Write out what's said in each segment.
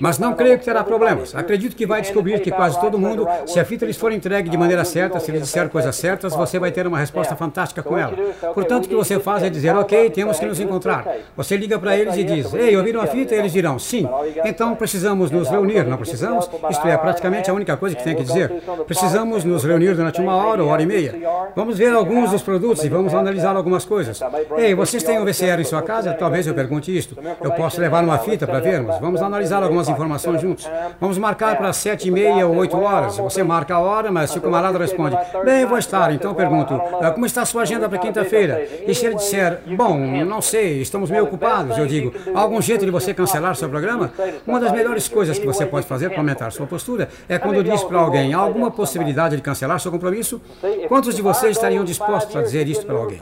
Mas não creio que terá problemas. Acredito que vai descobrir que quase todo mundo, se a fita lhes for entregue de maneira certa, se eles disser coisas certas, você vai ter uma resposta fantástica com ela. Portanto, o que você faz é dizer, ok, temos que nos encontrar. Você liga para eles e diz, ei, ouviram a fita? Eles dirão, sim. Então precisamos nos reunir, não precisamos? Isto é praticamente a única coisa que tem que dizer. Precisamos nos reunir durante uma hora ou hora e meia. Vamos ver alguns dos produtos e vamos analisar algumas coisas. Ei, vocês têm um VCR em sua casa? Talvez eu pergunte isto. Eu posso levar uma fita para vermos? Vamos analisar algumas informações juntos. Vamos marcar para sete e meia ou oito horas. Você marca a hora, mas se o camarada responde, bem, vou estar. Então pergunto, ah, como está a sua agenda para quinta-feira? E se ele disser, bom, não sei, estamos meio ocupados, eu digo, há algum jeito de você cancelar seu programa? Uma das melhores coisas que você pode fazer para aumentar sua postura é quando diz para alguém, há alguma possibilidade de cancelar seu compromisso? Quantos de vocês estariam dispostos a dizer isso para alguém?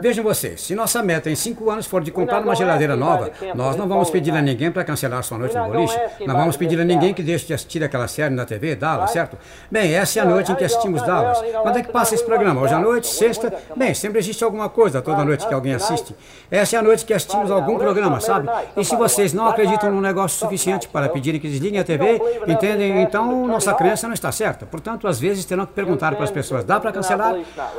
Vejam vocês, se nossa meta em cinco anos for de comprar uma geladeira nova, nós não vamos pedir a ninguém para cancelar sua noite no boliche, não vamos pedir a ninguém que deixe de assistir aquela série na TV, Dallas, certo? Bem, essa é a noite em que assistimos Dallas. Quando é que passa esse programa? Hoje à noite, sexta? Bem, sempre existe alguma coisa toda noite que alguém assiste. Essa é a noite que assistimos algum programa, sabe? E se vocês não acreditam num negócio suficiente para pedirem que desliguem a TV, entendem? Então nossa crença não está certa. Portanto, às vezes terão que perguntar para as pessoas: dá para cancelar?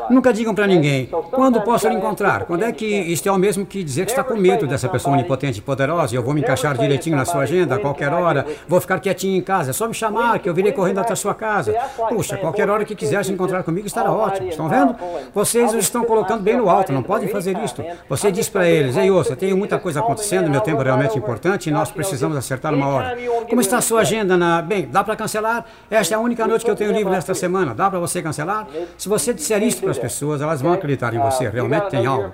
Nunca digam para ninguém: quando posso lhe encontrar? Quando é que isto é o mesmo que dizer que está com medo dessa pessoa onipotente e poderosa e eu vou me encaixar direitinho na sua agenda a qualquer hora, vou ficar quietinho em casa, é só me chamar que eu virei correndo até a sua casa. Puxa, qualquer hora que quiser se encontrar comigo estará ótimo. Estão vendo? Vocês os estão colocando bem no alto, não podem fazer isto. Você diz para eles: ei, ouça, tenho muita coisa acontecendo, meu tempo é realmente importante e nós precisamos acertar uma hora. Como está a sua agenda? Na... Bem, dá para cancelar? Esta é a única noite que eu tenho livre nesta semana. Dá para você cancelar? Se você disser isso para as pessoas, elas vão acreditar em você. Realmente tem algo.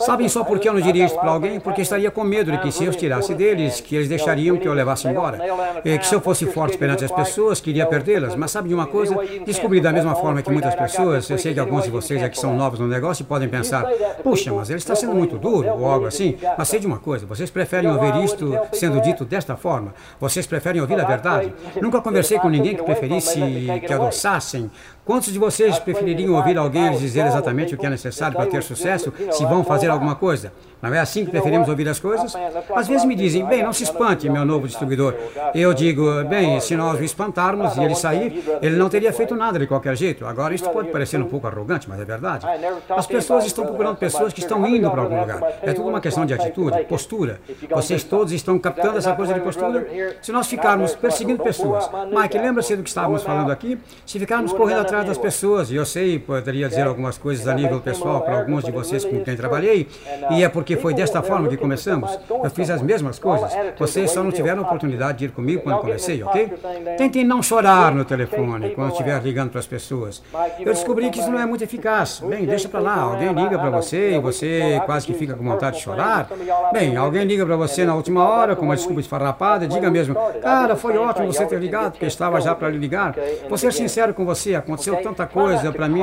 Sabem só por que eu não diria isso para alguém? Porque estaria com medo de que se eu tirasse deles, que eles deixariam que eu levasse embora. E que se eu fosse forte perante as pessoas, queria perdê-las. Mas sabe de uma coisa? Descobri da mesma forma que muitas pessoas, eu sei que alguns de vocês aqui são novos no negócio e podem pensar, puxa, mas ele está sendo muito duro, ou algo assim. Mas sei de uma coisa, vocês preferem ouvir isto sendo dito desta forma? Vocês preferem ouvir a verdade? Nunca conversei com ninguém que preferisse que adoçassem Quantos de vocês prefeririam ouvir alguém dizer exatamente o que é necessário para ter sucesso, se vão fazer alguma coisa? Não é assim que preferimos ouvir as coisas? Às vezes me dizem, bem, não se espante, meu novo distribuidor. Eu digo, bem, se nós o espantarmos e ele sair, ele não teria feito nada de qualquer jeito. Agora, isso pode parecer um pouco arrogante, mas é verdade. As pessoas estão procurando pessoas que estão indo para algum lugar. É tudo uma questão de atitude, postura. Vocês todos estão captando essa coisa de postura? Se nós ficarmos perseguindo pessoas, Mike, lembra-se do que estávamos falando aqui? Se ficarmos correndo atrás das pessoas, e eu sei, poderia dizer algumas coisas a nível pessoal para alguns de vocês com quem trabalhei, e é porque porque foi desta forma que começamos. Eu fiz as mesmas coisas. Vocês só não tiveram oportunidade de ir comigo quando comecei, ok? Tentem não chorar no telefone quando estiver ligando para as pessoas. Eu descobri que isso não é muito eficaz. Bem, deixa para lá. Alguém liga para você e você quase que fica com vontade de chorar. Bem, alguém liga para você na última hora com uma desculpa esfarrapada. Diga mesmo, cara, foi ótimo você ter ligado, porque estava já para lhe ligar. Vou ser sincero com você, aconteceu tanta coisa para mim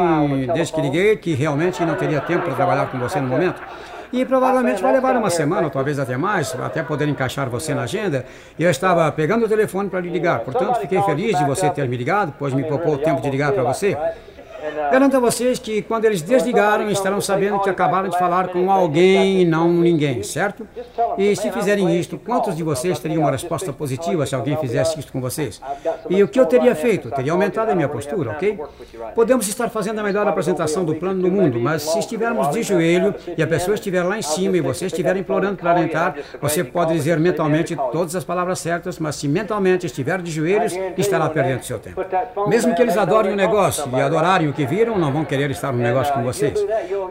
desde que liguei que realmente não teria tempo para trabalhar com você no momento. E provavelmente vai levar uma semana, ou talvez até mais, até poder encaixar você na agenda. E eu estava pegando o telefone para lhe ligar, portanto fiquei feliz de você ter me ligado, pois me poupou o tempo de ligar para você. Garanto a vocês que quando eles desligaram, estarão sabendo que acabaram de falar com alguém e não ninguém, certo? E se fizerem isto, quantos de vocês teriam uma resposta positiva se alguém fizesse isto com vocês? E o que eu teria feito? Teria aumentado a minha postura, ok? Podemos estar fazendo a melhor apresentação do plano no mundo, mas se estivermos de joelho e a pessoa estiver lá em cima e você estiver implorando para alentar, você pode dizer mentalmente todas as palavras certas, mas se mentalmente estiver de joelhos, estará perdendo seu tempo. Mesmo que eles adorem o negócio e adorarem o que viram, não vão querer estar no negócio com vocês.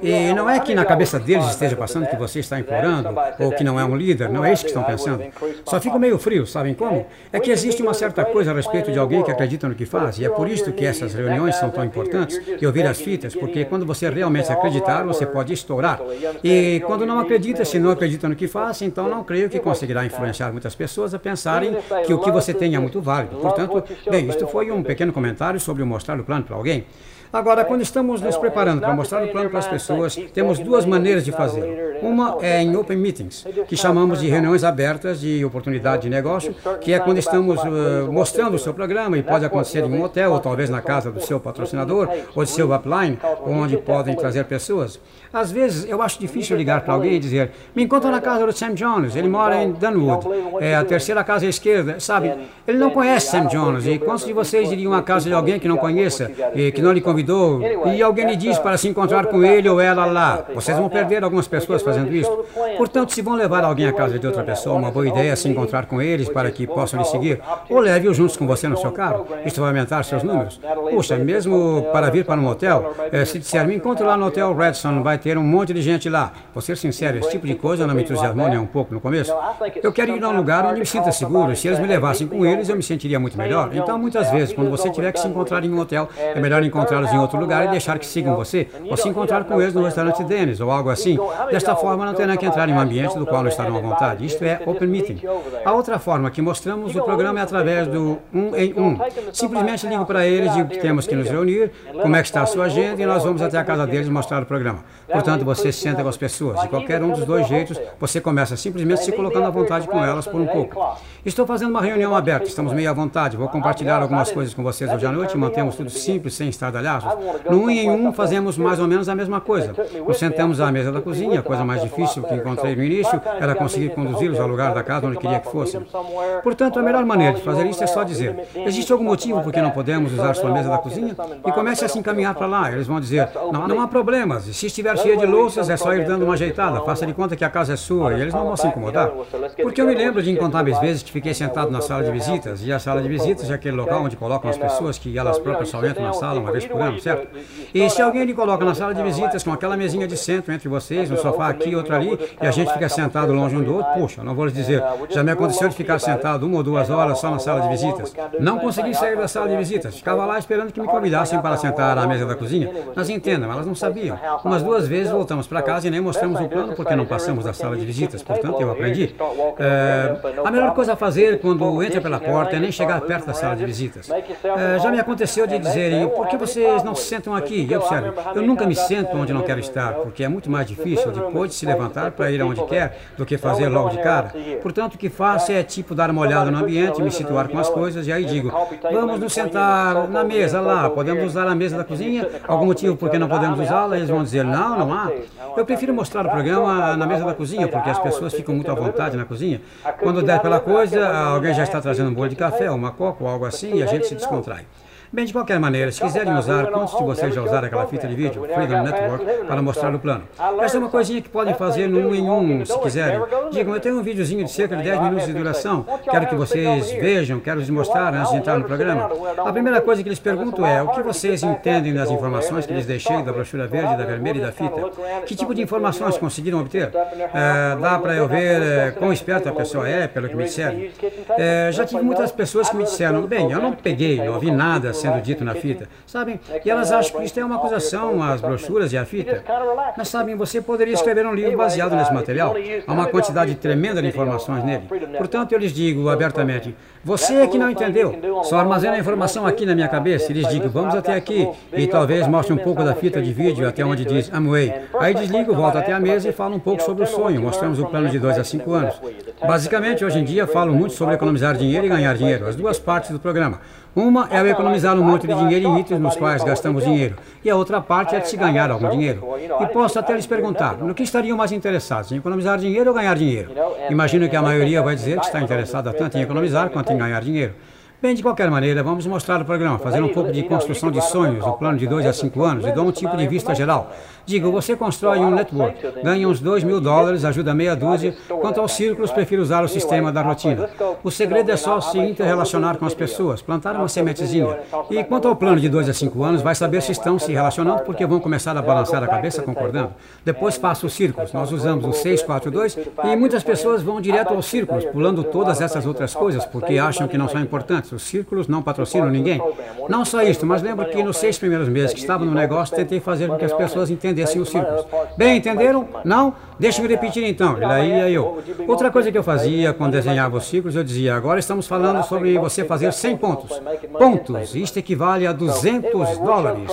E não é que na cabeça deles esteja passando que você está implorando ou que não é um líder, não é isso que estão pensando. Só fico meio frio, sabem como? É que existe uma certa coisa a respeito de alguém que acredita no que faz, e é por isso que essas reuniões são tão importantes, e ouvir as fitas, porque quando você realmente acreditar, você pode estourar. E quando não acredita, se não acredita no que faz, então não creio que conseguirá influenciar muitas pessoas a pensarem que o que você tem é muito válido. Portanto, bem, isto foi um pequeno comentário sobre mostrar o plano para alguém. Agora, quando estamos nos preparando para mostrar o plano para as pessoas, temos duas maneiras de fazer. Uma é em Open Meetings, que chamamos de reuniões abertas de oportunidade de negócio, que é quando estamos uh, mostrando o seu programa e pode acontecer em um hotel ou talvez na casa do seu patrocinador ou de seu upline, onde podem trazer pessoas. Às vezes eu acho difícil ligar para alguém e dizer: me encontra na casa do Sam Jones, ele mora em Dunwood, é a terceira casa à esquerda, sabe? Ele não conhece Sam Jones e quantos de vocês iriam à casa de alguém que não conheça e que não lhe convidou e alguém lhe diz para se encontrar com ele ou ela lá? Vocês vão perder algumas pessoas fazendo isso. Portanto, se vão levar alguém à casa de outra pessoa, uma boa ideia é se encontrar com eles para que possam lhe seguir ou leve-os juntos com você no seu carro. Isso vai aumentar seus números. Puxa, mesmo para vir para um hotel, eh, se disser, me encontro lá no hotel Redson, vai ter um monte de gente lá. Vou ser sincero, esse tipo de coisa não me entusiasmou nem um pouco no começo. Eu quero ir a um lugar onde me sinta seguro. Se eles me levassem com eles, eu me sentiria muito melhor. Então, muitas vezes, quando você tiver que se encontrar em um hotel, é melhor encontrá-los em outro lugar e deixar que sigam você, ou se encontrar com eles no restaurante Dennis ou algo assim. Desta forma, não terá que entrar em um ambiente do qual não estarão à vontade. Isto é Open Meeting. A outra forma que mostramos o programa é através do um em um. Simplesmente ligo para eles, digo que temos que nos reunir, como é que está a sua agenda e nós vamos até a casa deles mostrar o programa. Portanto, você se senta com as pessoas. De qualquer um dos dois jeitos, você começa simplesmente se colocando à vontade com elas por um pouco. Estou fazendo uma reunião aberta, estamos meio à vontade. Vou compartilhar algumas coisas com vocês hoje à noite. Mantemos tudo simples, sem estardalhaços. No um em um, fazemos mais ou menos a mesma coisa. Nos sentamos à mesa da cozinha. A coisa mais difícil que encontrei no início era conseguir conduzi-los ao lugar da casa onde queria que fossem. Portanto, a melhor maneira de fazer isso é só dizer: existe algum motivo por que não podemos usar sua mesa da cozinha? E comece a se encaminhar para lá. Eles vão dizer: não, não há problemas. Se estiver cheia de louças, é só ir dando uma ajeitada. Faça de conta que a casa é sua e eles não vão se incomodar. Porque eu me lembro de incontáveis vezes que fiquei sentado na sala de visitas e a sala de visitas é aquele local onde colocam as pessoas que elas próprias só entram na sala uma vez por ano, certo? E se alguém lhe coloca na sala de visitas com aquela mesinha de centro entre vocês, um sofá aqui, outro ali, e a gente fica sentado longe um do outro, puxa, não vou lhes dizer, já me aconteceu de ficar sentado uma ou duas horas só na sala de visitas. Não consegui sair da sala de visitas, ficava lá esperando que me convidassem para sentar à mesa da cozinha. Mas entendam, elas não sabiam. Umas duas vezes voltamos para casa e nem mostramos o plano porque não passamos da sala de visitas, portanto eu aprendi. É, a melhor coisa a fazer quando entra pela porta é nem chegar perto da sala de visitas. É, já me aconteceu de dizerem, por que vocês não se sentam aqui? E observe, eu nunca me sento onde não quero estar, porque é muito mais difícil depois de se levantar para ir aonde quer do que fazer logo de cara. Portanto, o que faço é tipo dar uma olhada no ambiente, me situar com as coisas e aí digo, vamos nos sentar na mesa lá, podemos usar a mesa da cozinha? Algum motivo por que não podemos usá-la? Eles vão dizer, não, não há. Eu prefiro mostrar o programa na mesa da cozinha, porque as pessoas ficam muito à vontade na cozinha. Quando der pela coisa, alguém já está trazendo um bolo de café, uma coca ou algo assim, e a gente se descontrai. Bem, de qualquer maneira, se quiserem usar, quantos de vocês já usaram aquela fita de vídeo, Freedom Network, para mostrar o plano? Essa é uma coisinha que podem fazer no um em um, se quiserem. Digam, eu tenho um videozinho de cerca de 10 minutos de duração, quero que vocês vejam, quero lhes mostrar antes de entrar no programa. A primeira coisa que lhes pergunto é, o que vocês entendem das informações que lhes deixei da brochura verde, da vermelha e da fita? Que tipo de informações conseguiram obter? É, dá para eu ver é, quão esperta a pessoa é, pelo que me disseram? É, já tive muitas pessoas que me disseram, bem, eu não peguei, não ouvi nada sendo dito na fita, sabem? E elas acham que isto é uma acusação, as brochuras e a fita. Mas sabem, você poderia escrever um livro baseado nesse material. Há uma quantidade tremenda de informações nele. Portanto, eu lhes digo abertamente, você é que não entendeu, só armazena a informação aqui na minha cabeça. E lhes digo, vamos até aqui e talvez mostre um pouco da fita de vídeo até onde diz Amway. Aí desligo, volto até a mesa e falo um pouco sobre o sonho. Mostramos o plano de 2 a 5 anos. Basicamente, hoje em dia, falo muito sobre economizar dinheiro e ganhar dinheiro, as duas partes do programa. Uma é economizar um monte de dinheiro em itens nos quais gastamos dinheiro, e a outra parte é de se ganhar algum dinheiro. E posso até lhes perguntar, no que estariam mais interessados, em economizar dinheiro ou ganhar dinheiro? Imagino que a maioria vai dizer que está interessada tanto em economizar quanto em ganhar dinheiro. Bem, de qualquer maneira, vamos mostrar o programa, fazer um pouco de construção de sonhos, um plano de 2 a 5 anos, e dou um tipo de vista geral. Digo, você constrói um network, ganha uns 2 mil dólares, ajuda meia dúzia. Quanto aos círculos, prefiro usar o sistema da rotina. O segredo é só se interrelacionar com as pessoas, plantar uma sementezinha. E quanto ao plano de 2 a 5 anos, vai saber se estão se relacionando, porque vão começar a balançar a cabeça concordando. Depois faço os círculos. Nós usamos o 6, 4, 2, e muitas pessoas vão direto aos círculos, pulando todas essas outras coisas, porque acham que não são importantes. antes. Os círculos não patrocinam ninguém. Não só isso, mas lembro que nos seis primeiros meses que estava no negócio, tentei fazer com que as pessoas entendessem os círculos. Bem, entenderam? Não? Deixa eu repetir então. E daí ia eu. Outra coisa que eu fazia quando desenhava os círculos, eu dizia, agora estamos falando sobre você fazer 100 pontos. Pontos. Isto equivale a 200 dólares.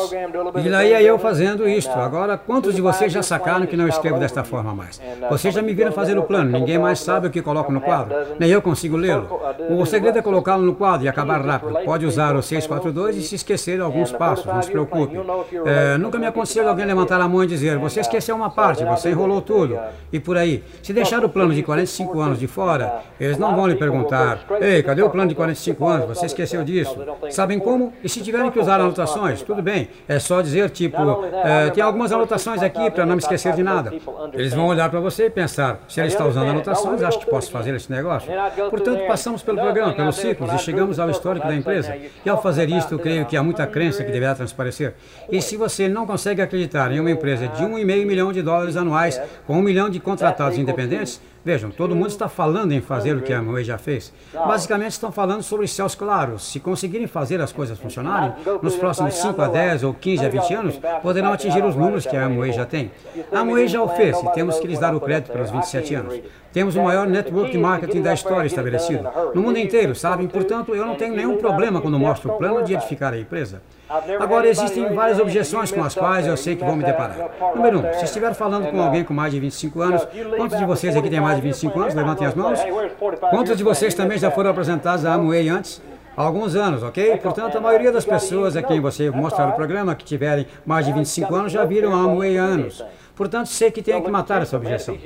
E daí ia eu fazendo isto. Agora, quantos de vocês já sacaram que não escrevo desta forma mais? Vocês já me viram fazer o plano. Ninguém mais sabe o que coloco no quadro. Nem eu consigo lê-lo. O segredo é colocá-lo no quadro e acabar rápido. Pode usar o 642 e se esquecer alguns passos. Não se preocupe. É, nunca me aconteceu alguém levantar a e dizer, você esqueceu uma parte, você enrolou tudo. E por aí. Se deixar o plano de 45 anos de fora, eles não vão lhe perguntar, ei, cadê o plano de 45 anos? Você esqueceu disso. Sabem como? E se tiverem que usar anotações, tudo bem. É só dizer, tipo, é, tem algumas anotações aqui para não me esquecer de nada. Eles vão olhar para você e pensar, se ele está usando anotações, acho que posso fazer esse negócio. Portanto, passamos pelo programa, pelos ciclos e chegamos ao histórico da empresa. E ao fazer isto, creio que há muita crença que deverá transparecer. E se você não consegue acreditar em uma empresa de 1,5 milhão de dólares anuais, com um milhão de contratados independentes, Vejam, todo mundo está falando em fazer o que a Amway já fez. Basicamente estão falando sobre céus claros. Se conseguirem fazer as coisas funcionarem, nos próximos 5 a 10 ou 15 a 20 anos, poderão atingir os números que a Amway já tem. A Amway já o fez e temos que lhes dar o crédito pelos 27 anos. Temos o maior network de marketing da história estabelecido. No mundo inteiro, sabem? Portanto, eu não tenho nenhum problema quando mostro o plano de edificar a empresa. Agora, existem várias objeções com as quais eu sei que vou me deparar. Número um, se estiver falando com alguém com mais de 25 anos, quantos de vocês aqui têm mais de 25 anos? Levantem as mãos. Quantos de vocês também já foram apresentados à Amway antes? Há alguns anos, ok? Portanto, a maioria das pessoas a quem você mostrar o programa que tiverem mais de 25 anos já viram a Amway anos. Portanto, sei que tenho que matar essa objeção.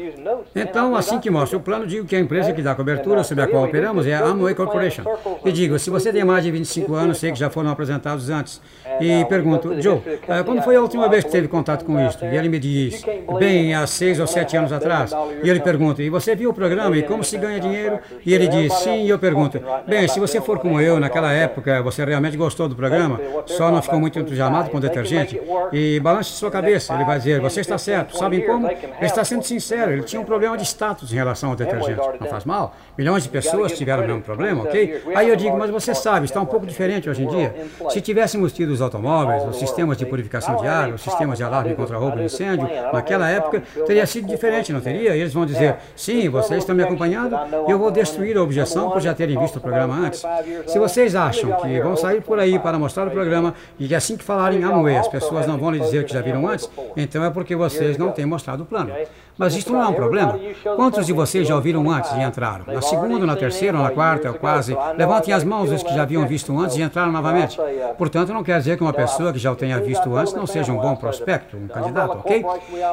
Então, assim que mostro o plano, digo que a empresa que dá cobertura sobre a qual operamos é a Amway Corporation. E digo, se você tem mais de 25 anos, sei que já foram apresentados antes. E pergunto, Joe, eh, quando foi a última vez que teve contato com isto? E ele me diz, bem, há seis ou sete anos atrás. E ele pergunta, e você viu o programa e como se ganha dinheiro? E ele diz, sim, e eu pergunto, bem, se você for como eu, naquela época, você realmente gostou do programa, só não ficou muito entusiasmado com detergente? E balance sua cabeça, ele vai dizer, você está certo certo. Sabem como? Ele está sendo sincero. Ele tinha um problema de status em relação ao detergente. Não faz mal. Milhões de pessoas tiveram o mesmo problema, ok? Aí eu digo, mas você sabe, está um pouco diferente hoje em dia. Se tivéssemos tido os automóveis, os sistemas de purificação de água, os sistemas de alarme contra roubo e incêndio, naquela época teria sido diferente, não teria? E eles vão dizer, sim, vocês estão me acompanhando, eu vou destruir a objeção por já terem visto o programa antes. Se vocês acham que vão sair por aí para mostrar o programa e que assim que falarem Amway as pessoas não vão lhe dizer que já viram antes, então é porque vocês vocês não têm mostrado o plano. Mas isto não é um problema. Quantos de vocês já ouviram antes e entraram? Na segunda, na terceira, na quarta, quase. Levantem as mãos os que já haviam visto antes e entraram novamente. Portanto, não quer dizer que uma pessoa que já o tenha visto antes não seja um bom prospecto, um candidato, ok?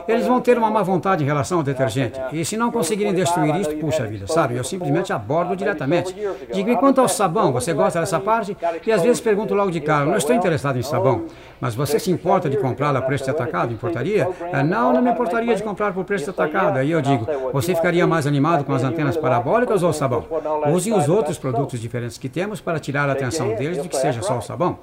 Eles vão ter uma má vontade em relação ao detergente. E se não conseguirem destruir isto, puxa vida, sabe? Eu simplesmente abordo diretamente. Digo, quanto ao sabão, você gosta dessa parte? E às vezes pergunto logo de cara, não estou interessado em sabão. Mas você se importa de comprá-la a preço de atacado? Importaria? Não, não me importaria de comprar por preço de Aí eu digo, você ficaria mais animado com as antenas parabólicas ou o sabão? Usem os outros produtos diferentes que temos para tirar a atenção deles de que seja só o sabão.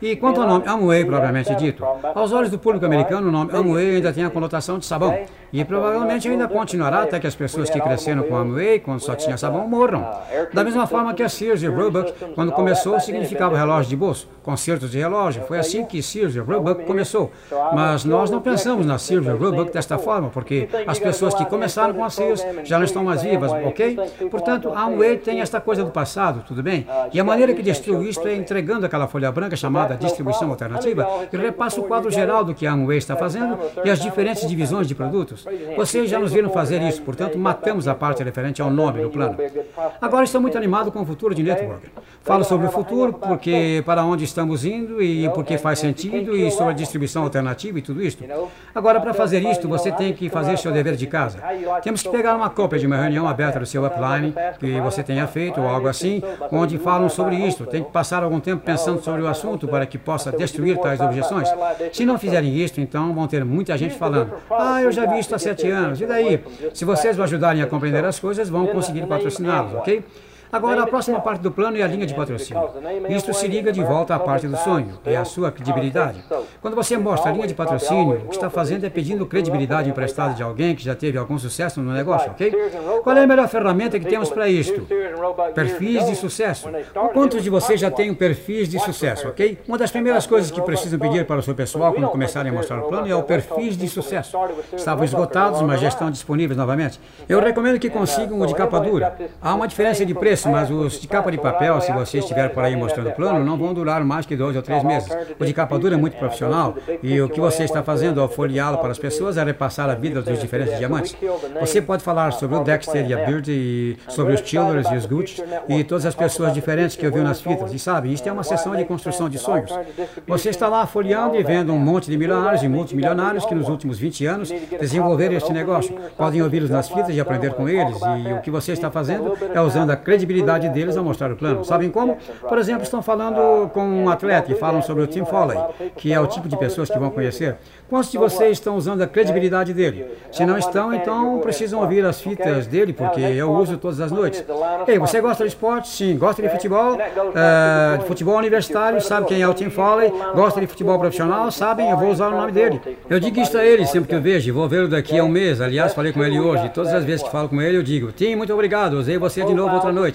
E quanto ao nome Amway, propriamente dito, aos olhos do público americano, o nome Amway ainda tem a conotação de sabão. E provavelmente ainda continuará até que as pessoas que cresceram com Amway, quando só tinha sabão, morram. Da mesma forma que a Sears e Roebuck, quando começou, significava relógio de bolso, concertos de relógio. Foi assim que Sears e Roebuck começou. Mas nós não pensamos na Sears e Roebuck desta forma, porque as pessoas que começaram com a Sears já não estão mais vivas, ok? Portanto, a Amway tem esta coisa do passado, tudo bem? E a maneira que destruiu isto é entregando aquela folha branca chamada distribuição alternativa, que repassa o quadro geral do que a Amway está fazendo e as diferentes divisões de produtos. Vocês já nos viram fazer isso, portanto, matamos a parte referente ao nome do plano. Agora estou muito animado com o futuro de network. Falo sobre o futuro, porque para onde estamos indo e porque faz sentido e sobre a distribuição alternativa e tudo isso. Agora, para fazer isto, você tem que fazer seu dever de casa. Temos que pegar uma cópia de uma reunião aberta do seu upline que você tenha feito ou algo assim, onde falam sobre isto. Tem que passar algum tempo pensando sobre o assunto para que possa destruir tais objeções. Se não fizerem isto, então vão ter muita gente falando: Ah, eu já vi isto há sete anos. E daí? Se vocês o ajudarem a compreender as coisas, vão conseguir patrociná-los, ok? Agora, a próxima parte do plano é a linha de patrocínio. Isto se liga de volta à parte do sonho, é a sua credibilidade. Quando você mostra a linha de patrocínio, o que está fazendo é pedindo credibilidade emprestada de alguém que já teve algum sucesso no negócio, ok? Qual é a melhor ferramenta que temos para isto? Perfis de sucesso. Quantos de vocês já têm perfis de sucesso, ok? Uma das primeiras coisas que precisam pedir para o seu pessoal quando começarem a mostrar o plano é o perfis de sucesso. Estavam esgotados, mas já estão disponíveis novamente. Eu recomendo que consigam o de capa dura. Há uma diferença de preço, mas os de capa de papel, se você estiver por aí mostrando o plano, não vão durar mais que dois ou três meses. O de capa dura é muito profissional e o que você está fazendo ao folheá-lo para as pessoas é repassar a vida dos diferentes diamantes. Você pode falar sobre o Dexter e a Beard e sobre os Childers e os Gucci e todas as pessoas diferentes que eu vi nas fitas. E sabe, isto é uma sessão de construção de sonhos. Você está lá folheando e vendo um monte de milionários e multimilionários que nos últimos 20 anos desenvolveram este negócio. Podem ouvi-los nas fitas e aprender com eles. E o que você está fazendo é usando a credibilidade deles a mostrar o plano. Sabem como? Por exemplo, estão falando com um atleta e falam sobre o Tim Foley, que é o tipo de pessoas que vão conhecer. Quantos de vocês estão usando a credibilidade dele? Se não estão, então precisam ouvir as fitas dele, porque eu uso todas as noites. Ei, você gosta de esporte? Sim. Gosta de futebol? Uh, de futebol universitário? Sabe quem é o Tim Foley? Gosta de futebol profissional? Sabem? Eu vou usar o nome dele. Eu digo isso a ele sempre que eu vejo, vou vê-lo daqui a um mês. Aliás, falei com ele hoje. Todas as vezes que falo com ele, eu digo: Tim, muito obrigado, usei você de novo outra noite.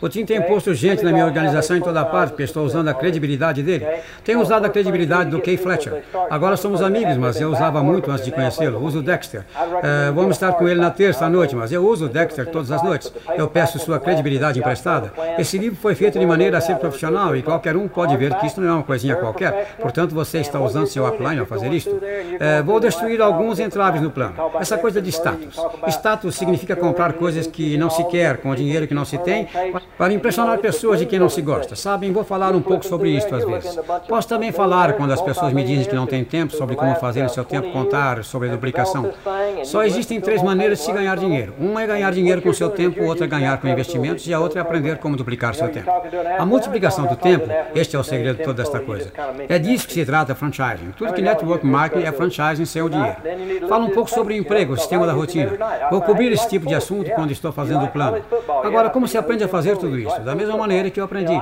O Tim tem posto gente na minha organização em toda parte, porque estou usando a credibilidade dele. Tenho usado a credibilidade do Kay Fletcher. Agora somos amigos mas eu usava muito antes de conhecê-lo. Uso o Dexter. Uh, vamos estar com ele na terça à noite, mas eu uso o Dexter todas as noites. Eu peço sua credibilidade emprestada. Esse livro foi feito de maneira a ser profissional e qualquer um pode ver que isto não é uma coisinha qualquer. Portanto, você está usando seu upline ao fazer isto. Uh, vou destruir alguns entraves no plano. Essa coisa de status. Status significa comprar coisas que não se quer, com o dinheiro que não se tem, para impressionar pessoas de quem não se gosta. Sabem, vou falar um pouco sobre isto às vezes. Posso também falar, quando as pessoas me dizem que não têm tempo, sobre como fazer o seu tempo contar sobre a duplicação. Só existem três maneiras de se ganhar dinheiro. Uma é ganhar dinheiro com seu tempo, outra é ganhar com investimentos e a outra é aprender como duplicar seu tempo. A multiplicação do tempo, este é o segredo de toda esta coisa. É disso que se trata franchising. Tudo que network marketing é franchising sem o dinheiro. Fala um pouco sobre o emprego, o sistema da rotina. Vou cobrir esse tipo de assunto quando estou fazendo o plano. Agora, como se aprende a fazer tudo isso? Da mesma maneira que eu aprendi.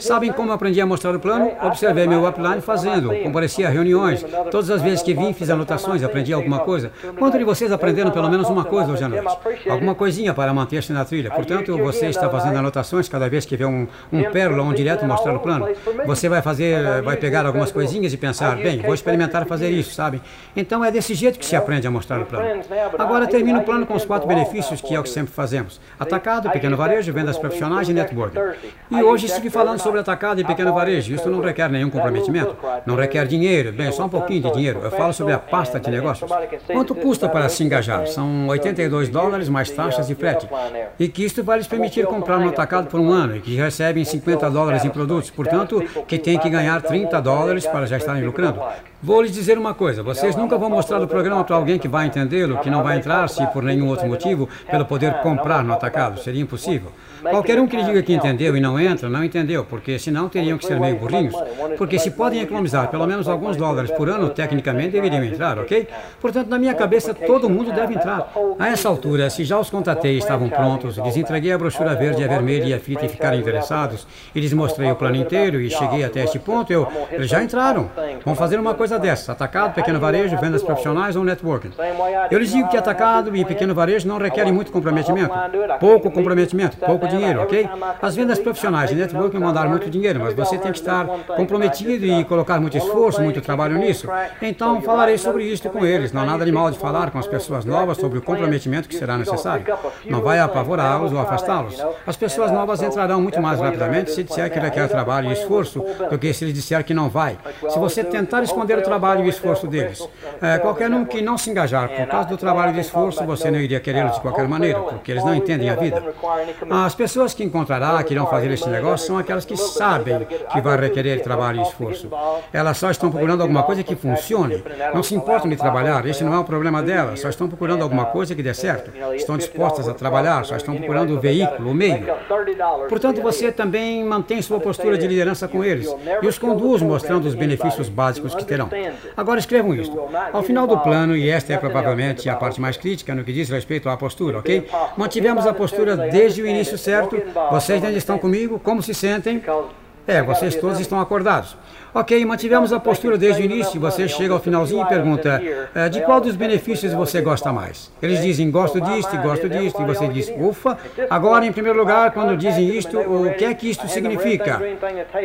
Sabem como eu aprendi a mostrar o plano? Observei meu upline fazendo, compareci a reuniões. Todas as vezes que vim, fiz anotações, aprendi alguma coisa. Quantos de vocês aprenderam pelo menos uma coisa hoje à noite? Alguma coisinha para manter-se na trilha. Portanto, você está fazendo anotações cada vez que vê um, um pérola ou um direto mostrar o plano. Você vai fazer, vai pegar algumas coisinhas e pensar, bem, vou experimentar fazer isso, sabe? Então é desse jeito que se aprende a mostrar o plano. Agora termino o plano com os quatro benefícios, que é o que sempre fazemos. Atacado, pequeno varejo, vendas profissionais e networking. E hoje estive falando sobre atacado e pequeno varejo. Isso não requer nenhum comprometimento. Não requer dinheiro, bem, só um pouquinho de dinheiro. Eu falo sobre a pasta de negócios. Quanto custa para se engajar? São 82 dólares mais taxas de frete. E que isto vai lhes permitir comprar no atacado por um ano e que recebem 50 dólares em produtos. Portanto, que tem que ganhar 30 dólares para já estarem lucrando. Vou lhes dizer uma coisa: vocês nunca vão mostrar o programa para alguém que vai entendê-lo, que não vai entrar se por nenhum outro motivo, pelo poder comprar no atacado. Seria impossível. Qualquer um que diga que entendeu e não entra, não entendeu, porque senão teriam que ser meio burrinhos. Porque se podem economizar pelo menos alguns dólares por ano, tecnicamente deveriam entrar, ok? Portanto, na minha cabeça, todo mundo deve entrar. A essa altura, se já os contatei e estavam prontos, lhes entreguei a brochura verde, a vermelha e a fita e ficaram interessados, e lhes mostrei o plano inteiro e cheguei até este ponto, eu, eles já entraram. Vão fazer uma coisa dessa, atacado, pequeno varejo, vendas profissionais ou networking. Eu lhes digo que atacado e pequeno varejo não requerem muito comprometimento. Pouco comprometimento, pouco dinheiro, ok? As vendas profissionais e networking mandar muito dinheiro, mas você tem que estar comprometido e colocar muito esforço, muito trabalho nisso. Então, falarei sobre isso com eles. Não há nada de mal de falar com as pessoas novas sobre o comprometimento que será necessário. Não vai apavorá-los ou afastá-los. As pessoas novas entrarão muito mais rapidamente se disser que requer trabalho e esforço do que se lhes disser que não vai. Se você tentar esconder o trabalho e o esforço deles, é, qualquer um que não se engajar por causa do trabalho e do esforço, você não iria querê-los de qualquer maneira, porque eles não entendem a vida. As pessoas que encontrará que irão fazer este negócio são aquelas que sabem que vai requerer trabalho e esforço. Elas só estão procurando alguma coisa que funcione. Não se importam de trabalhar, este não é o problema delas, só estão procurando alguma coisa que dê certo. Estão dispostas a trabalhar, só estão procurando o veículo, o meio. Portanto, você também mantém sua postura de liderança com eles e os conduz mostrando os benefícios básicos que terão. Agora escrevam isto. Ao final do plano, e esta é provavelmente a parte mais crítica no que diz respeito à postura, ok? Mantivemos a postura desde o início certo? Vocês ainda estão comigo? Como se sentem? É, vocês todos estão acordados. Ok, mantivemos a postura desde o início. Você chega ao finalzinho e pergunta: é, de qual dos benefícios você gosta mais? Eles dizem: gosto disto gosto disto. E você diz: ufa. Agora, em primeiro lugar, quando dizem isto, o que é que isto significa?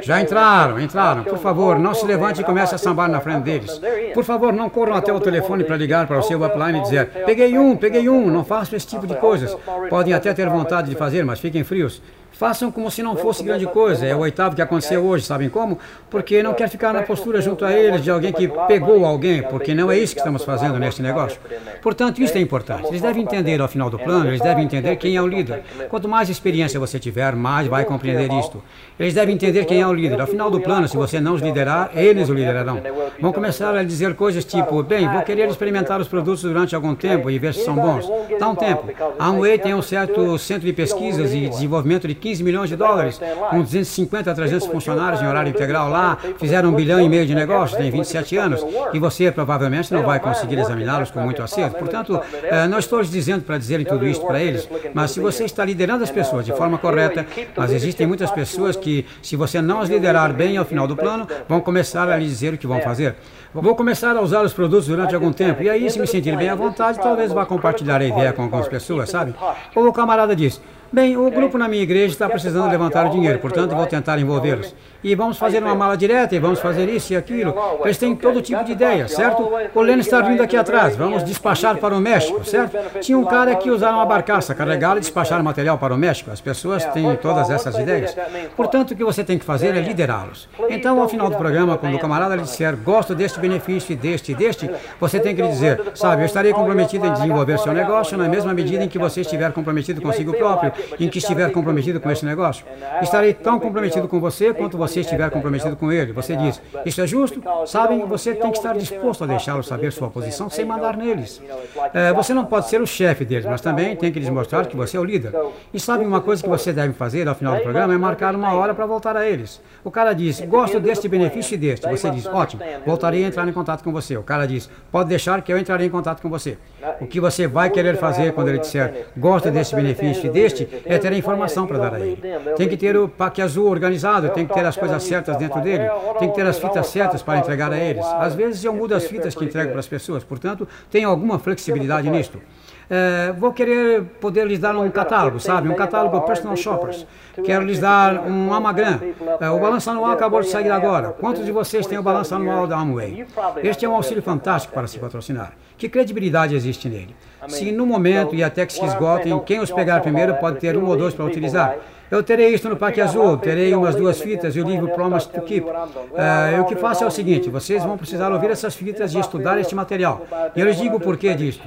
Já entraram, entraram. Por favor, não se levante e comece a sambar na frente deles. Por favor, não corram até o telefone para ligar para o seu upline e dizer: peguei um, peguei um. Não façam esse tipo de coisas. Podem até ter vontade de fazer, mas fiquem frios. Façam como se não fosse grande coisa. É o oitavo que aconteceu hoje, sabem como? Porque não quer ficar na postura junto a eles de alguém que pegou alguém, porque não é isso que estamos fazendo neste negócio. Portanto, isso é importante. Eles devem entender ao final do plano, eles devem entender quem é o líder. Quanto mais experiência você tiver, mais vai compreender isto. Eles devem entender quem é o líder. Ao final do plano, se você não os liderar, eles o liderarão. Vão começar a dizer coisas tipo, bem, vou querer experimentar os produtos durante algum tempo e ver se são bons. Dá um tempo. A Amway tem um certo centro de pesquisas e desenvolvimento de 15 15 milhões de dólares, com 250 a 300 funcionários em horário integral lá, fizeram um bilhão e meio de negócios, tem 27 anos, e você provavelmente não vai conseguir examiná-los com muito acerto. Portanto, eh, não estou dizendo para dizerem tudo isso para eles, mas se você está liderando as pessoas de forma correta, mas existem muitas pessoas que, se você não as liderar bem ao final do plano, vão começar a lhe dizer o que vão fazer. Vou começar a usar os produtos durante algum tempo, e aí, se me sentir bem à vontade, talvez vá compartilhar a ideia com algumas pessoas, sabe? Ou o camarada diz, Bem, o grupo na minha igreja está precisando levantar o dinheiro, portanto vou tentar envolvê-los. E vamos fazer uma mala direta, e vamos fazer isso e aquilo. Eles têm todo tipo de ideia, certo? O Leno está vindo aqui atrás, vamos despachar para o México, certo? Tinha um cara que usava uma barcaça, carregá-la e despachar material para o México. As pessoas têm todas essas ideias. Portanto, o que você tem que fazer é liderá-los. Então, ao final do programa, quando o camarada lhe disser, gosto deste benefício, deste e deste, você tem que lhe dizer, sabe, eu estarei comprometido em desenvolver seu negócio na mesma medida em que você estiver comprometido consigo próprio em que estiver comprometido com esse negócio. Estarei tão comprometido com você quanto você estiver comprometido com ele. Você diz, isso é justo? Sabem, você tem que estar disposto a deixá-los saber sua posição sem mandar neles. É, você não pode ser o chefe deles, mas também tem que lhes mostrar que você é o líder. E sabem uma coisa que você deve fazer ao final do programa é marcar uma hora para voltar a eles. O cara diz, gosto deste benefício e deste. Você diz, ótimo, voltarei a entrar em contato com você. O cara diz, pode deixar que eu entrarei em contato com você. O que você vai querer fazer quando ele disser, gosto deste benefício e deste, é ter a informação para dar a ele. Tem que ter o pack azul organizado, tem que ter as coisas certas dentro dele, tem que ter as fitas certas para entregar a eles. Às vezes eu mudo as fitas que entrego para as pessoas, portanto, tem alguma flexibilidade nisto. É, vou querer poder lhes dar um catálogo, sabe? Um catálogo Personal Shoppers. Quero lhes dar um Amagram. É, o balanço anual acabou de sair agora. Quantos de vocês têm o balanço anual da Amway? Este é um auxílio fantástico para se patrocinar. Que credibilidade existe nele? Se no momento e até que se esgotem, quem os pegar primeiro pode ter um ou dois para utilizar. Eu terei isso no Parque Azul, terei umas duas fitas e o livro Promise to Keep. Uh, o que faço é o seguinte, vocês vão precisar ouvir essas fitas e estudar este material. E eu lhes digo o porquê disto.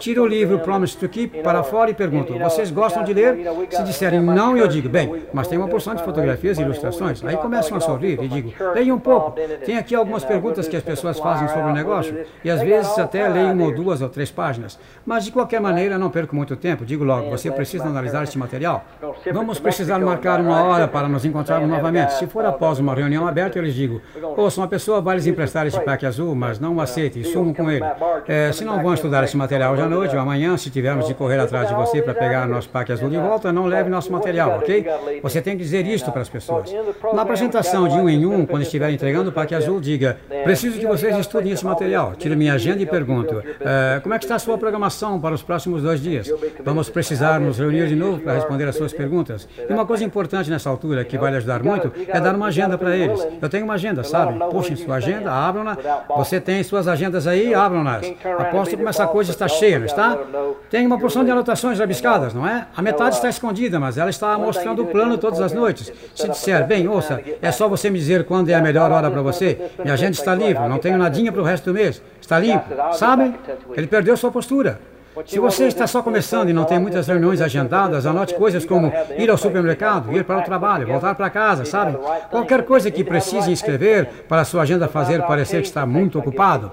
Tiro o livro Promise to Keep para fora e pergunto, vocês gostam de ler? Se disserem não, eu digo, bem, mas tem uma porção de fotografias e ilustrações. Aí começam a sorrir e digo, leia um pouco. Tem aqui algumas perguntas que as pessoas fazem sobre o negócio e às vezes até leio uma ou duas ou três páginas. Mas de qualquer maneira, não perco muito tempo. Digo logo, você precisa analisar este material. Vamos precisar precisar marcar uma hora para nos encontrarmos novamente. Se for após uma reunião aberta, eu lhes digo: ouça, uma pessoa vai lhes emprestar este pack azul, mas não o aceite e sumam com ele. É, se não vão estudar esse material hoje à noite ou amanhã, se tivermos de correr atrás de você para pegar nosso pack azul de volta, não leve nosso material, ok? Você tem que dizer isto para as pessoas. Na apresentação de um em um, quando estiver entregando o pack azul, diga: preciso que vocês estudem esse material. Tiro minha agenda e pergunto: é, como é que está a sua programação para os próximos dois dias? Vamos precisar nos reunir de novo para responder as suas perguntas. E uma coisa importante nessa altura que vai lhe ajudar muito é dar uma agenda para eles. Eu tenho uma agenda, sabe? Puxem sua agenda, abram-na. Você tem suas agendas aí, abram-nas. Aposto como essa coisa está cheia, não está? Tem uma porção de anotações rabiscadas, não é? A metade está escondida, mas ela está mostrando o plano todas as noites. Se disser, bem, ouça, é só você me dizer quando é a melhor hora para você. Minha agenda está livre, não tenho nadinha para o resto do mês. Está limpo. Sabe? Ele perdeu sua postura. Se você está só começando e não tem muitas reuniões agendadas, anote coisas como ir ao supermercado, ir para o trabalho, voltar para casa, sabe? Qualquer coisa que precise escrever para a sua agenda fazer parecer que está muito ocupado.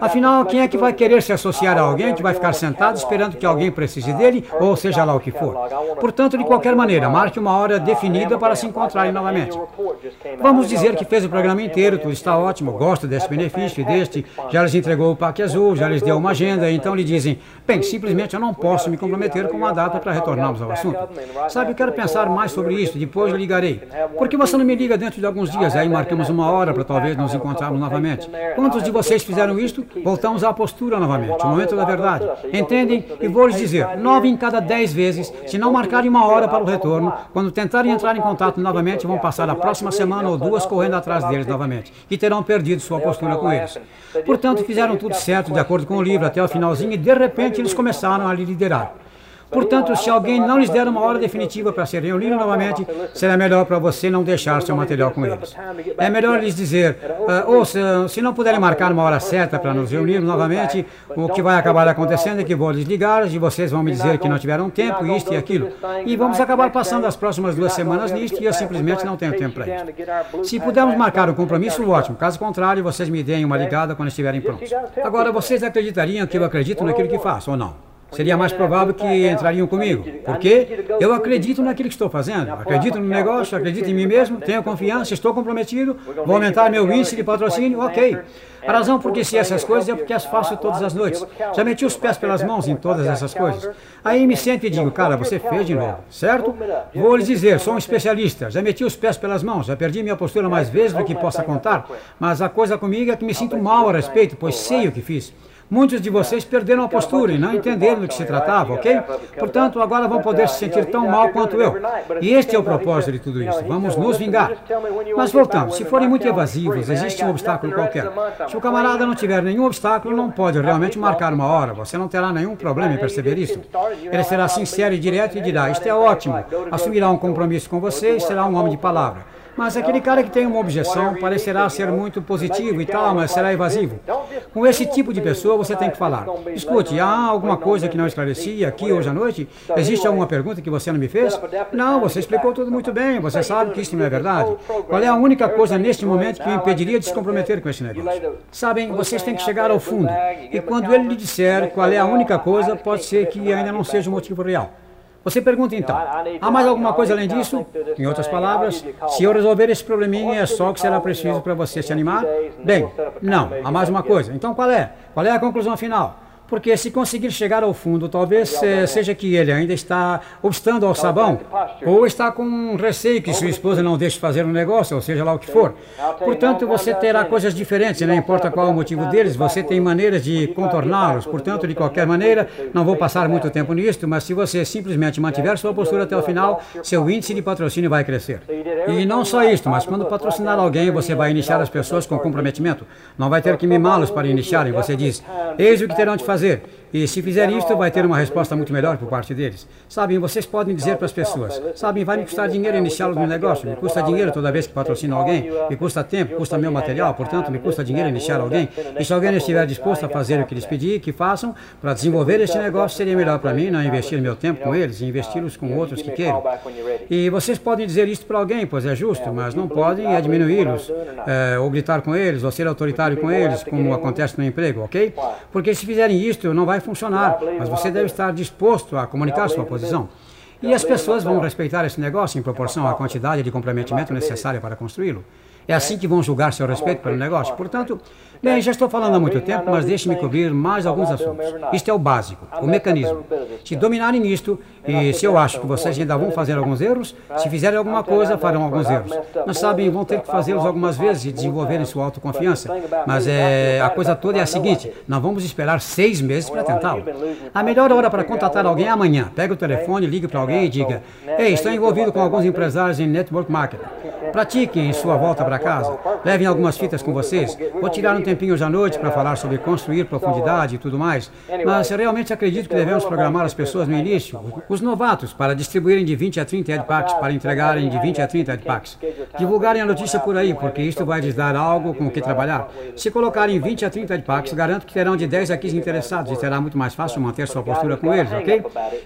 Afinal, quem é que vai querer se associar a alguém que vai ficar sentado esperando que alguém precise dele, ou seja lá o que for? Portanto, de qualquer maneira, marque uma hora definida para se encontrarem novamente. Vamos dizer que fez o programa inteiro, tudo está ótimo, gosta desse benefício e deste, já lhes entregou o pack azul, já lhes deu uma agenda, então lhe dizem, bem, simplesmente eu não posso me comprometer com uma data para retornarmos ao assunto. Sabe, eu quero pensar mais sobre isso, depois ligarei. Por que você não me liga dentro de alguns dias? Aí marcamos uma hora para talvez nos encontrarmos novamente. Quantos de vocês fizeram isto? Voltamos à postura novamente, o momento da verdade. Entendem? E vou lhes dizer, nove em cada dez vezes, se não marcarem uma hora para o retorno, quando tentarem entrar em contato novamente, vão passar a próxima semana ou duas correndo atrás deles novamente e terão perdido sua postura com eles. Portanto, fizeram tudo certo, de acordo com o livro, até o finalzinho, e de repente eles começaram a lhe liderar. Portanto, se alguém não lhes der uma hora definitiva para se reunir novamente, será melhor para você não deixar seu material com eles. É melhor lhes dizer, uh, ou se, se, não puderem marcar uma hora certa para nos reunir novamente, o que vai acabar acontecendo é que vou desligar e vocês vão me dizer que não tiveram tempo, isto e aquilo. E vamos acabar passando as próximas duas semanas nisto e eu simplesmente não tenho tempo para isso. Se pudermos marcar um compromisso, ótimo. Caso contrário, vocês me deem uma ligada quando estiverem prontos. Agora, vocês acreditariam que eu acredito naquilo que faço ou não? Seria mais provável que entrariam comigo. Porque eu acredito naquilo que estou fazendo, acredito no negócio, acredito em mim mesmo, tenho confiança, estou comprometido, vou aumentar meu índice de patrocínio, ok. A razão por que sei essas coisas é porque as faço todas as noites. Já meti os pés pelas mãos em todas essas coisas. Aí me sento e digo, cara, você fez de novo, certo? Vou lhes dizer, sou um especialista, já meti os pés pelas mãos, já perdi minha postura mais vezes do que possa contar, mas a coisa comigo é que me sinto mal a respeito, pois sei o que fiz. Muitos de vocês perderam a postura e não entenderam do que se tratava, ok? Portanto, agora vão poder se sentir tão mal quanto eu. E este é o propósito de tudo isso. Vamos nos vingar. Mas voltamos. Se forem muito evasivos, existe um obstáculo qualquer. Se o camarada não tiver nenhum obstáculo, não pode realmente marcar uma hora. Você não terá nenhum problema em perceber isso. Ele será sincero e direto e dirá: Isto é ótimo. Assumirá um compromisso com você e será um homem de palavra. Mas aquele cara que tem uma objeção parecerá ser muito positivo e tal, mas será evasivo. Com esse tipo de pessoa você tem que falar. Escute, há alguma coisa que não esclareci aqui hoje à noite? Existe alguma pergunta que você não me fez? Não, você explicou tudo muito bem, você sabe que isso não é verdade. Qual é a única coisa neste momento que me impediria de se comprometer com esse negócio? Sabem, vocês têm que chegar ao fundo. E quando ele lhe disser qual é a única coisa, pode ser que ainda não seja o motivo real. Você pergunta então, há mais alguma coisa além disso? Em outras palavras, se eu resolver esse probleminha, é só o que será preciso para você se animar? Bem, não, há mais uma coisa. Então qual é? Qual é a conclusão final? Porque se conseguir chegar ao fundo, talvez eh, seja que ele ainda está obstando ao sabão, ou está com receio que sua esposa não deixe fazer um negócio, ou seja lá o que for. Portanto, você terá coisas diferentes, não importa qual o motivo deles, você tem maneiras de contorná-los. Portanto, de qualquer maneira, não vou passar muito tempo nisto, mas se você simplesmente mantiver sua postura até o final, seu índice de patrocínio vai crescer. E não só isto, mas quando patrocinar alguém, você vai iniciar as pessoas com comprometimento. Não vai ter que mimá-los para iniciarem. Você diz, eis o que terão de fazer fazer. E se fizer isto, vai ter uma resposta muito melhor por parte deles. Sabem, vocês podem dizer para as pessoas: sabem, vai me custar dinheiro iniciá-los no negócio, me custa dinheiro toda vez que patrocino alguém, me custa tempo, custa meu material, portanto, me custa dinheiro iniciar alguém. E se alguém estiver disposto a fazer o que lhes pedi que façam para desenvolver este negócio, seria melhor para mim não investir meu tempo com eles e investi-los com outros que queiram. E vocês podem dizer isto para alguém, pois é justo, mas não podem é diminuí-los, é, ou gritar com eles, ou ser autoritário com eles, como acontece no emprego, ok? Porque se fizerem isto, não vai vai funcionar, mas você deve estar disposto a comunicar sua posição. E as pessoas vão respeitar esse negócio em proporção à quantidade de comprometimento necessária para construí-lo. É assim que vão julgar seu respeito pelo negócio. Portanto, bem, já estou falando há muito tempo, mas deixe-me cobrir mais alguns assuntos. Isto é o básico, o mecanismo. Se dominarem isto, e se eu acho que vocês ainda vão fazer alguns erros, se fizerem alguma coisa, farão alguns erros. Mas sabem, vão ter que fazê-los algumas vezes e desenvolverem sua autoconfiança. Mas é, a coisa toda é a seguinte: não vamos esperar seis meses para tentá-lo. A melhor hora para contatar alguém é amanhã. Pega o telefone, ligue para alguém e diga: Ei, estou envolvido com alguns empresários em network marketing. Pratiquem em sua volta para casa. Levem algumas fitas com vocês. Vou tirar um tempinho hoje à noite para falar sobre construir profundidade e tudo mais. Mas realmente acredito que devemos programar as pessoas no início, os novatos, para distribuírem de 20 a 30 edpacks, para entregarem de 20 a 30 edpacks. Divulgarem a notícia por aí, porque isto vai lhes dar algo com o que trabalhar. Se colocarem 20 a 30 edpacks, garanto que terão de 10 a 15 interessados e será muito mais fácil manter sua postura com eles, ok?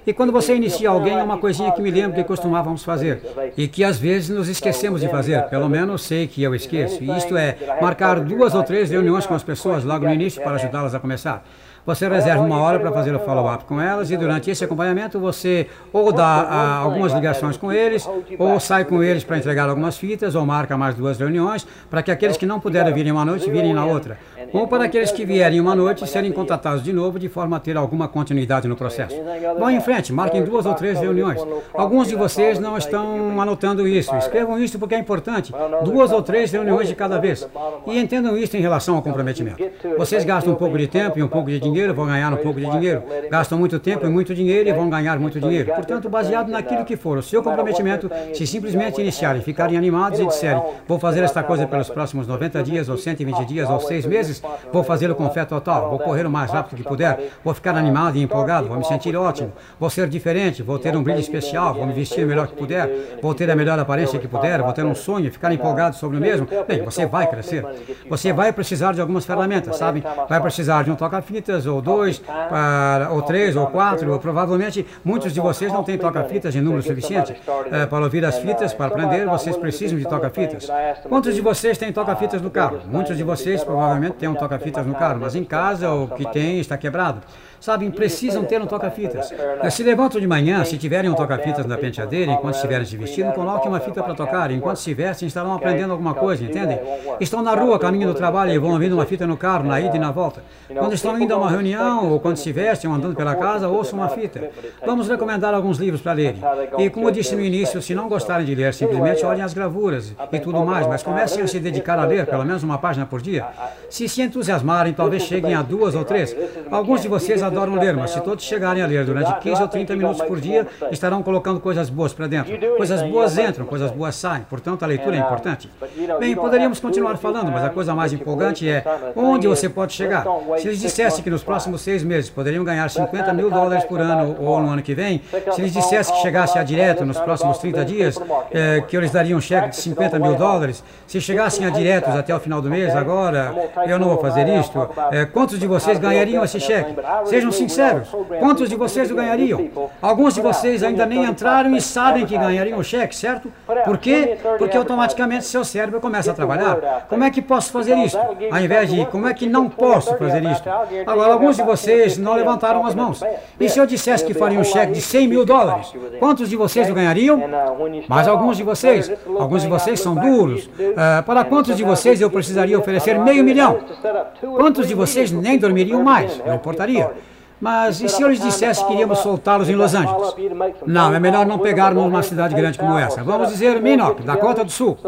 E quando você inicia alguém, é uma coisinha que me lembro que costumávamos fazer e que às vezes nos esquecemos de fazer, pelo menos sei que eu esqueço, isto é, marcar duas ou três reuniões com as pessoas logo no início para ajudá-las a começar. Você reserva uma hora para fazer o follow-up com elas e durante esse acompanhamento você ou dá ah, algumas ligações com eles, ou sai com eles para entregar algumas fitas, ou marca mais duas reuniões, para que aqueles que não puderem virem uma noite virem na outra. Ou para aqueles que vierem uma noite serem contatados de novo de forma a ter alguma continuidade no processo. Vão em frente, marquem duas ou três reuniões. Alguns de vocês não estão anotando isso. Escrevam isso porque é importante. Duas ou três reuniões de cada vez. E entendam isso em relação ao comprometimento. Vocês gastam um pouco de tempo e um pouco de dinheiro vão ganhar um pouco de dinheiro. Gastam muito tempo e muito dinheiro e vão ganhar muito dinheiro. Portanto, baseado naquilo que for o seu comprometimento, se simplesmente iniciarem, ficarem animados e disserem, vou fazer esta coisa pelos próximos 90 dias, ou 120 dias, ou 6 meses, vou fazê-lo com fé total, vou correr o mais rápido que puder, vou ficar animado e empolgado, vou me sentir ótimo, vou ser diferente, vou ter um brilho especial, vou me vestir melhor que puder, vou ter a melhor aparência que puder, vou ter um sonho, ficar empolgado sobre o mesmo. Bem, você vai crescer. Você vai precisar de algumas ferramentas, sabe? Vai precisar de um toca-fitas, ou dois, para, ou três, ou quatro, ou provavelmente muitos de vocês não têm toca-fitas em número suficiente é, para ouvir as fitas, para aprender, vocês precisam de toca-fitas. Quantos de vocês têm toca-fitas no carro? Muitos de vocês provavelmente têm um toca-fitas no carro, mas em casa o que tem está quebrado sabem, precisam ter um toca-fitas. Se levantam de manhã, se tiverem um toca-fitas na penteadeira, enquanto estiverem se vestindo, coloquem uma fita para tocar. Enquanto se vestem, estarão aprendendo alguma coisa, entendem? Estão na rua, caminho do trabalho e vão ouvindo uma fita no carro, na ida e na volta. Quando estão indo a uma reunião, ou quando se vestem, ou andando pela casa, ouçam uma fita. Vamos recomendar alguns livros para lerem. E como eu disse no início, se não gostarem de ler, simplesmente olhem as gravuras e tudo mais, mas comecem a se dedicar a ler, pelo menos uma página por dia. Se se entusiasmarem, talvez cheguem a duas ou três. Alguns de vocês adoram ler, mas se todos chegarem a ler durante 15 ou 30 minutos por dia, estarão colocando coisas boas para dentro. Coisas boas entram, coisas boas saem. Portanto, a leitura é importante. Bem, poderíamos continuar falando, mas a coisa mais empolgante é onde você pode chegar. Se eles dissessem que nos próximos seis meses poderiam ganhar 50 mil dólares por ano ou no ano que vem, se eles dissessem que chegasse a direto nos próximos 30 dias, é, que eles dariam um cheque de 50 mil dólares, se chegassem a diretos até o final do mês, agora eu vou fazer isto, é, quantos de vocês ganhariam esse cheque? Sejam sinceros quantos de vocês o ganhariam? Alguns de vocês ainda nem entraram e sabem que ganhariam o cheque, certo? Por quê? Porque automaticamente seu cérebro começa a trabalhar. Como é que posso fazer isso? Ao invés de como é que não posso fazer isso? Agora, alguns de vocês não levantaram as mãos. E se eu dissesse que faria um cheque de 100 mil dólares, quantos de vocês o ganhariam? Mas alguns de vocês, alguns de vocês são duros. Uh, para quantos de vocês eu precisaria oferecer meio milhão? Quantos de vocês nem dormiriam mais? Não importaria. Mas e se eu lhes dissesse que iríamos soltá-los em Los Angeles? Não, é melhor não pegarmos uma cidade grande como essa. Vamos dizer Minnock, Dakota do Sul.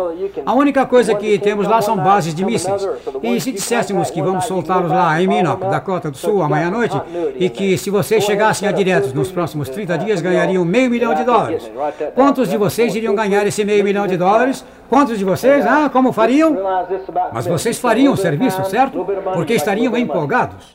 A única coisa que temos lá são bases de mísseis. E se disséssemos que vamos soltá-los lá em Minnock, Dakota do Sul, amanhã à noite, e que se vocês chegassem a diretos nos próximos 30 dias ganhariam meio milhão de dólares. Quantos de vocês iriam ganhar esse meio milhão de dólares? Quantos de vocês? Ah, como fariam? Mas vocês fariam o serviço, certo? Porque estariam empolgados.